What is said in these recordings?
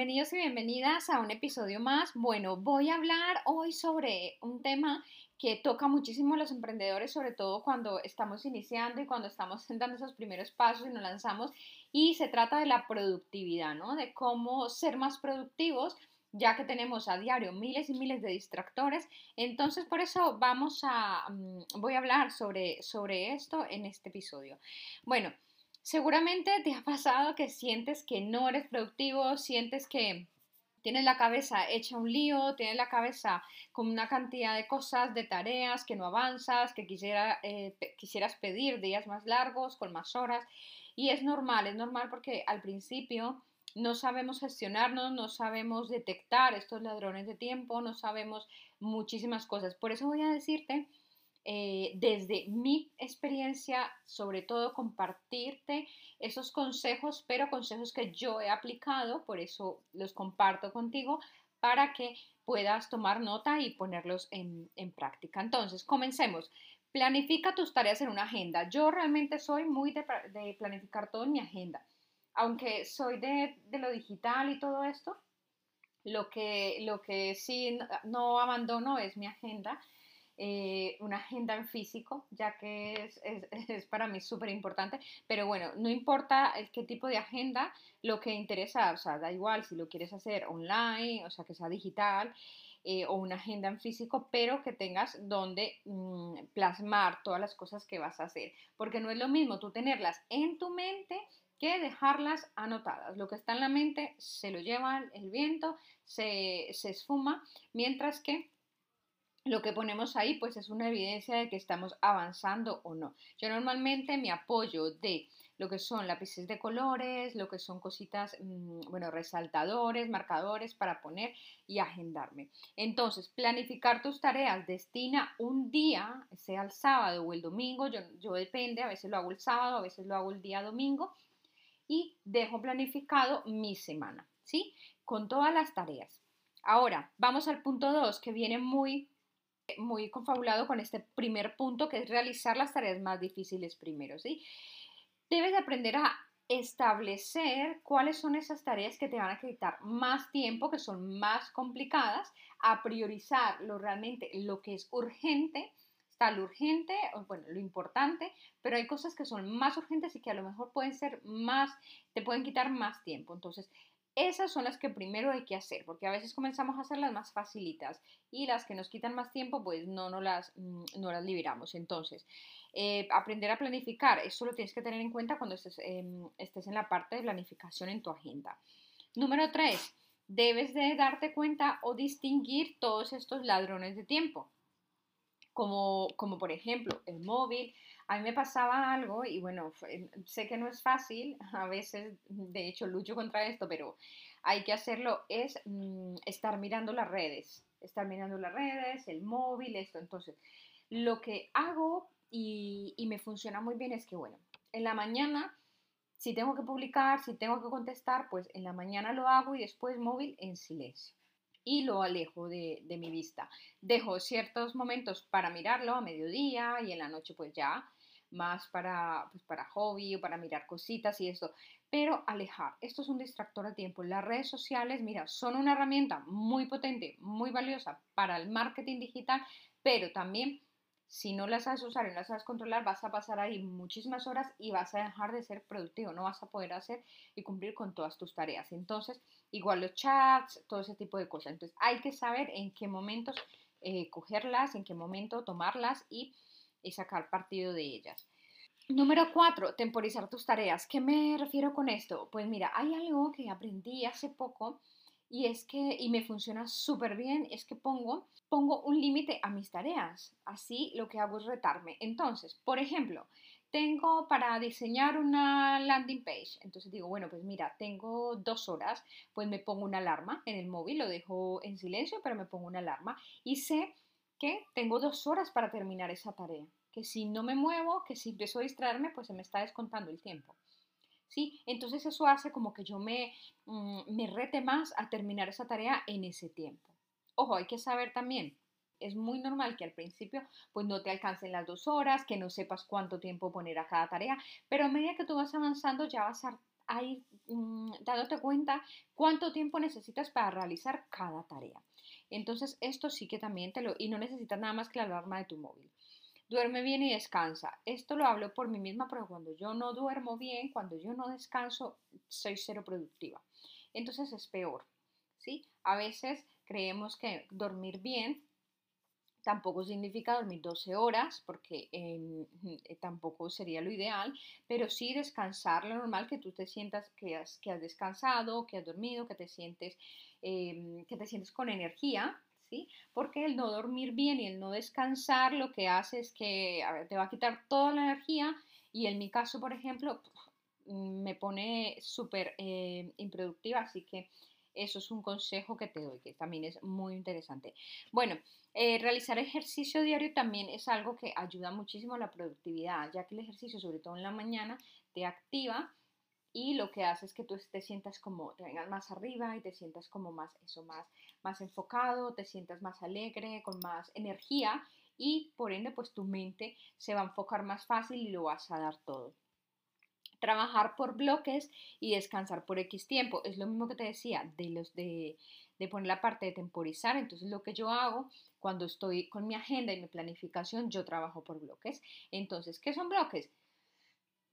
Bienvenidos y bienvenidas a un episodio más. Bueno, voy a hablar hoy sobre un tema que toca muchísimo a los emprendedores, sobre todo cuando estamos iniciando y cuando estamos dando esos primeros pasos y nos lanzamos. Y se trata de la productividad, ¿no? De cómo ser más productivos ya que tenemos a diario miles y miles de distractores. Entonces, por eso vamos a, mm, voy a hablar sobre, sobre esto en este episodio. Bueno, Seguramente te ha pasado que sientes que no eres productivo, sientes que tienes la cabeza hecha un lío, tienes la cabeza con una cantidad de cosas, de tareas, que no avanzas, que quisiera, eh, quisieras pedir días más largos, con más horas. Y es normal, es normal porque al principio no sabemos gestionarnos, no sabemos detectar estos ladrones de tiempo, no sabemos muchísimas cosas. Por eso voy a decirte eh, desde mi experiencia, sobre todo compartirte esos consejos, pero consejos que yo he aplicado, por eso los comparto contigo, para que puedas tomar nota y ponerlos en, práctica. Entonces, comencemos. Planifica tus tareas en una agenda. Yo realmente soy muy de, planificar todo en mi agenda. Aunque soy de, lo digital y todo esto, lo que, lo que sí no abandono es mi agenda eh, una agenda en físico, ya que es, es, para mí súper importante. Pero bueno, no importa el qué tipo de agenda, lo que interesa, o sea, da igual si lo quieres hacer online, o sea, que sea digital. Eh, o una agenda en físico, pero que tengas donde mm, plasmar todas las cosas que vas a hacer, porque no es lo mismo tú tenerlas en tu mente que dejarlas anotadas. Lo que está en la mente se lo lleva el viento, se, se esfuma, mientras que lo que ponemos ahí pues es una evidencia de que estamos avanzando o no. Yo normalmente me apoyo de lo que son lápices de colores, lo que son cositas, mm, bueno, resaltadores, marcadores para poner y agendarme. Entonces, planificar tus tareas, destina un día, sea el sábado o el domingo, yo, yo depende, a veces lo hago el sábado, a veces lo hago el día domingo y dejo planificado mi semana, ¿sí? Con todas las tareas. Ahora, vamos al punto 2, que viene muy muy confabulado con este primer punto, que es realizar las tareas más difíciles primero, ¿sí? Debes aprender a establecer cuáles son esas tareas que te van a quitar más tiempo, que son más complicadas, a priorizar lo realmente, lo que es urgente, está lo urgente, bueno, lo importante, pero hay cosas que son más urgentes y que a lo mejor pueden ser más, te pueden quitar más tiempo. Entonces, esas son las que primero hay que hacer, porque a veces comenzamos a hacer las más facilitas y las que nos quitan más tiempo, pues no, no, las, mm, no las liberamos. Entonces, eh, aprender a planificar, eso lo tienes que tener en cuenta cuando estés, em, estés en la parte de planificación en tu agenda. Número tres, debes de darte cuenta o distinguir todos estos ladrones de tiempo, como, como por ejemplo el móvil, a mí me pasaba algo y bueno, sé que no es fácil, a veces de hecho lucho contra esto, pero hay que hacerlo, es mm, estar mirando las redes, estar mirando las redes, el móvil, esto. Entonces, lo que hago y, y me funciona muy bien es que, bueno, en la mañana, si tengo que publicar, si tengo que contestar, pues en la mañana lo hago y después móvil en silencio y lo alejo de, de, mi vista. Dejo ciertos momentos para mirarlo a mediodía y en la noche pues ya más para, pues, para hobby o para mirar cositas y esto, pero alejar, esto es un distractor de tiempo. Las redes sociales, mira, son una herramienta muy potente, muy valiosa para el marketing digital, pero también si no las sabes usar y no las sabes controlar, vas a pasar ahí muchísimas horas y vas a dejar de ser productivo, no vas a poder hacer y cumplir con todas tus tareas. Entonces, igual los chats, todo ese tipo de cosas. Entonces, hay que saber en qué momentos eh, cogerlas, en qué momento tomarlas y y sacar partido de ellas. Número cuatro, temporizar tus tareas. ¿Qué me refiero con esto? Pues mira, hay algo que aprendí hace poco y es que, y me funciona súper bien, es que pongo, pongo un límite a mis tareas. Así lo que hago es retarme. Entonces, por ejemplo, tengo para diseñar una landing page. Entonces digo, bueno, pues mira, tengo dos horas, pues me pongo una alarma en el móvil, lo dejo en silencio, pero me pongo una alarma y sé que tengo dos horas para terminar esa tarea. Que si no me muevo, que si empiezo a distraerme, pues se me está descontando el tiempo. ¿sí? Entonces eso hace como que yo me, mm, me rete más a terminar esa tarea en ese tiempo. Ojo, hay que saber también, es muy normal que al principio pues no te alcancen las dos horas, que no sepas cuánto tiempo poner a cada tarea, pero a medida que tú vas avanzando ya vas a, ir mm, dándote cuenta cuánto tiempo necesitas para realizar cada tarea. Entonces esto sí que también te lo... y no necesitas nada más que la alarma de tu móvil. Duerme bien y descansa. Esto lo hablo por mí misma, pero cuando yo no duermo bien, cuando yo no descanso, soy cero productiva. Entonces es peor, ¿sí? A veces creemos que dormir bien tampoco significa dormir 12 horas, porque eh, tampoco sería lo ideal, pero sí descansar lo normal, que tú te sientas que has, que has descansado, que has dormido, que te sientes, em, que te sientes con energía, porque el no dormir bien y el no descansar lo que hace es que te va a quitar toda la energía y en mi caso, por ejemplo, me pone súper eh, improductiva, así que eso es un consejo que te doy, que también es muy interesante. Bueno, eh, realizar ejercicio diario también es algo que ayuda muchísimo a la productividad, ya que el ejercicio, sobre todo en la mañana, te activa y lo que hace es que tú te sientas como, te vengas más arriba y te sientas como más, eso, más, más enfocado, te sientas más alegre, con más energía y por ende pues tu mente se va a enfocar más fácil y lo vas a dar todo. Trabajar por bloques y descansar por X tiempo. Es lo mismo que te decía de los de, de poner la parte de temporizar. Entonces lo que yo hago cuando estoy con mi agenda y mi planificación, yo trabajo por bloques. Entonces, ¿qué son bloques?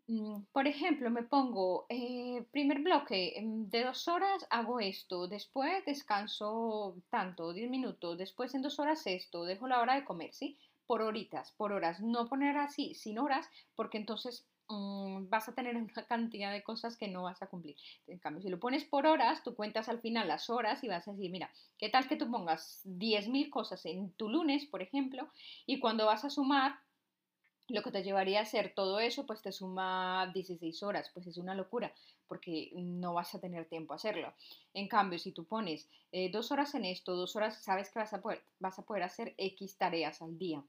Mm, por ejemplo, me pongo eh, primer bloque em, de dos horas hago esto, después descanso tanto, 10 minutos, después en dos horas esto, dejo la hora de comer, ¿sí? Por horitas, por horas, no poner así sin horas, porque entonces mm, vas a tener una cantidad de cosas que no vas a cumplir. En cambio, si lo pones por horas, tú cuentas al final las horas y vas a decir, mira, ¿qué tal que tú pongas 10.000 cosas en tu lunes, por ejemplo, y cuando vas a sumar, lo que te llevaría a hacer todo eso, pues te suma 16 horas, pues es una locura, porque no vas a tener tiempo a hacerlo. En cambio, si tú pones eh, dos horas en esto, dos horas, sabes que vas a poder, vas a poder hacer X tareas al día.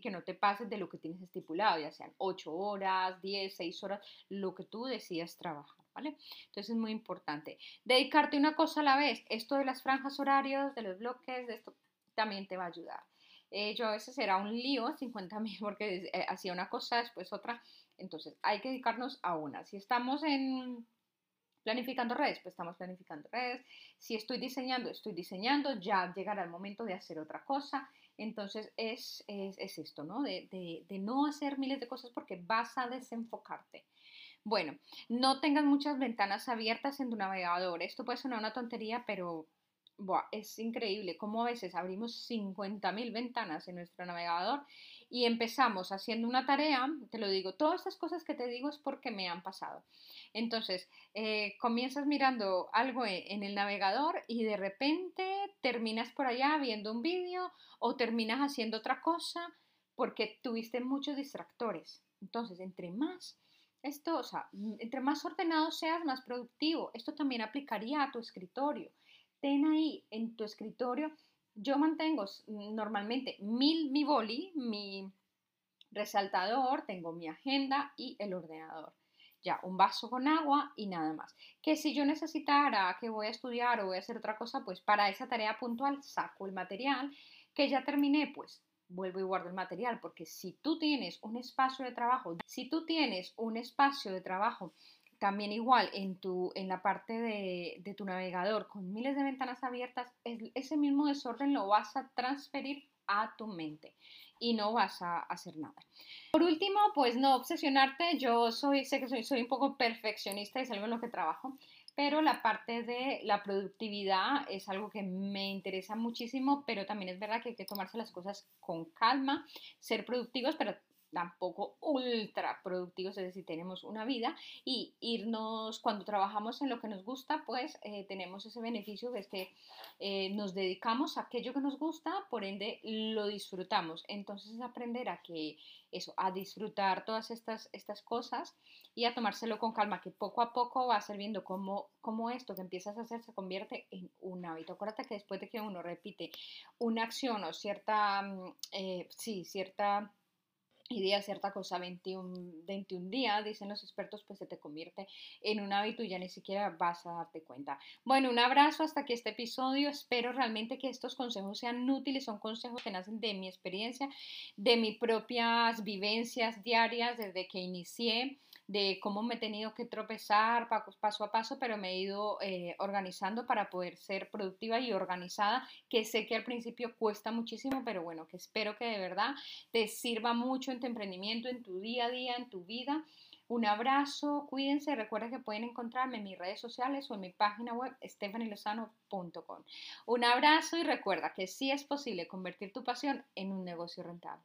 Que no te pases de lo que tienes estipulado, ya sean 8 horas, 10, 6 horas, lo que tú decidas trabajar, ¿vale? Entonces es muy importante. Dedicarte una cosa a la vez. Esto de las franjas horarios, de los bloques, de esto también te va a ayudar. Eh, yo a veces era un lío, 50 mil, porque eh, hacía una cosa, después otra. Entonces, hay que dedicarnos a una. Si estamos en planificando redes, pues estamos planificando redes. Si estoy diseñando, estoy diseñando, ya llegará el momento de hacer otra cosa. Entonces, es, es, esto, ¿no? De, de, no hacer miles de cosas porque vas a desenfocarte. Bueno, no tengas muchas ventanas abiertas en tu navegador. Esto puede sonar una tontería, pero es increíble cómo a veces abrimos 50.000 ventanas en nuestro navegador y empezamos haciendo una tarea, te lo digo, todas estas cosas que te digo es porque me han pasado. Entonces, eh, comienzas mirando algo e, en el navegador y de repente terminas por allá viendo un vídeo o terminas haciendo otra cosa porque tuviste muchos distractores. Entonces, entre más esto, o sea, entre más ordenado seas, más productivo. Esto también aplicaría a tu escritorio ten ahí en tu escritorio. Yo mantengo normalmente mil, mi boli, mi resaltador, tengo mi agenda y el ordenador. Ya, un vaso con agua y nada más. Que si yo necesitara que voy a estudiar o voy a hacer otra cosa, pues para esa tarea puntual saco el material. Que ya terminé, pues vuelvo y guardo el material. Porque si tú tienes un espacio de trabajo, si tú tienes un espacio de trabajo también igual en, tu, en la parte de, tu navegador con miles de ventanas abiertas, ese mismo desorden lo vas a transferir a tu mente y no vas a hacer nada. Por último, pues no obsesionarte. Yo soy, sé que soy, soy un poco perfeccionista y es algo en lo que trabajo, pero la parte de la productividad es algo que me interesa muchísimo, pero también es verdad que hay que tomarse las cosas con calma, ser productivos, pero tampoco ultra productivos, es decir, tenemos una vida y irnos, cuando trabajamos en lo que nos gusta, pues eh, tenemos ese beneficio que es que eh, nos dedicamos a aquello que nos gusta, por ende lo disfrutamos. Entonces es aprender a que eso, a disfrutar todas estas, estas cosas y a tomárselo con calma, que poco a poco va a ser viendo cómo, cómo esto que empiezas a hacer se convierte en un hábito. Acuérdate que después de que uno repite una acción o cierta, mm, eh, sí, cierta idea, cierta cosa 21, 21 días, dicen los expertos, pues se te convierte en un hábito y ya ni siquiera vas a darte cuenta. Bueno, un abrazo hasta aquí este episodio. Espero realmente que estos consejos sean útiles. Son consejos que nacen de mi experiencia, de mis propias vivencias diarias desde que inicié de cómo me he tenido que tropezar paso a paso, pero me he ido eh, organizando para poder ser productiva y organizada, que sé que al principio cuesta muchísimo, pero bueno, que espero que de verdad te sirva mucho en tu emprendimiento, en tu día a día, en tu vida. Un abrazo, cuídense, recuerden que pueden encontrarme en mis redes sociales o en mi página web stephanielozano.com. Un abrazo y recuerda que sí es posible convertir tu pasión en un negocio rentable.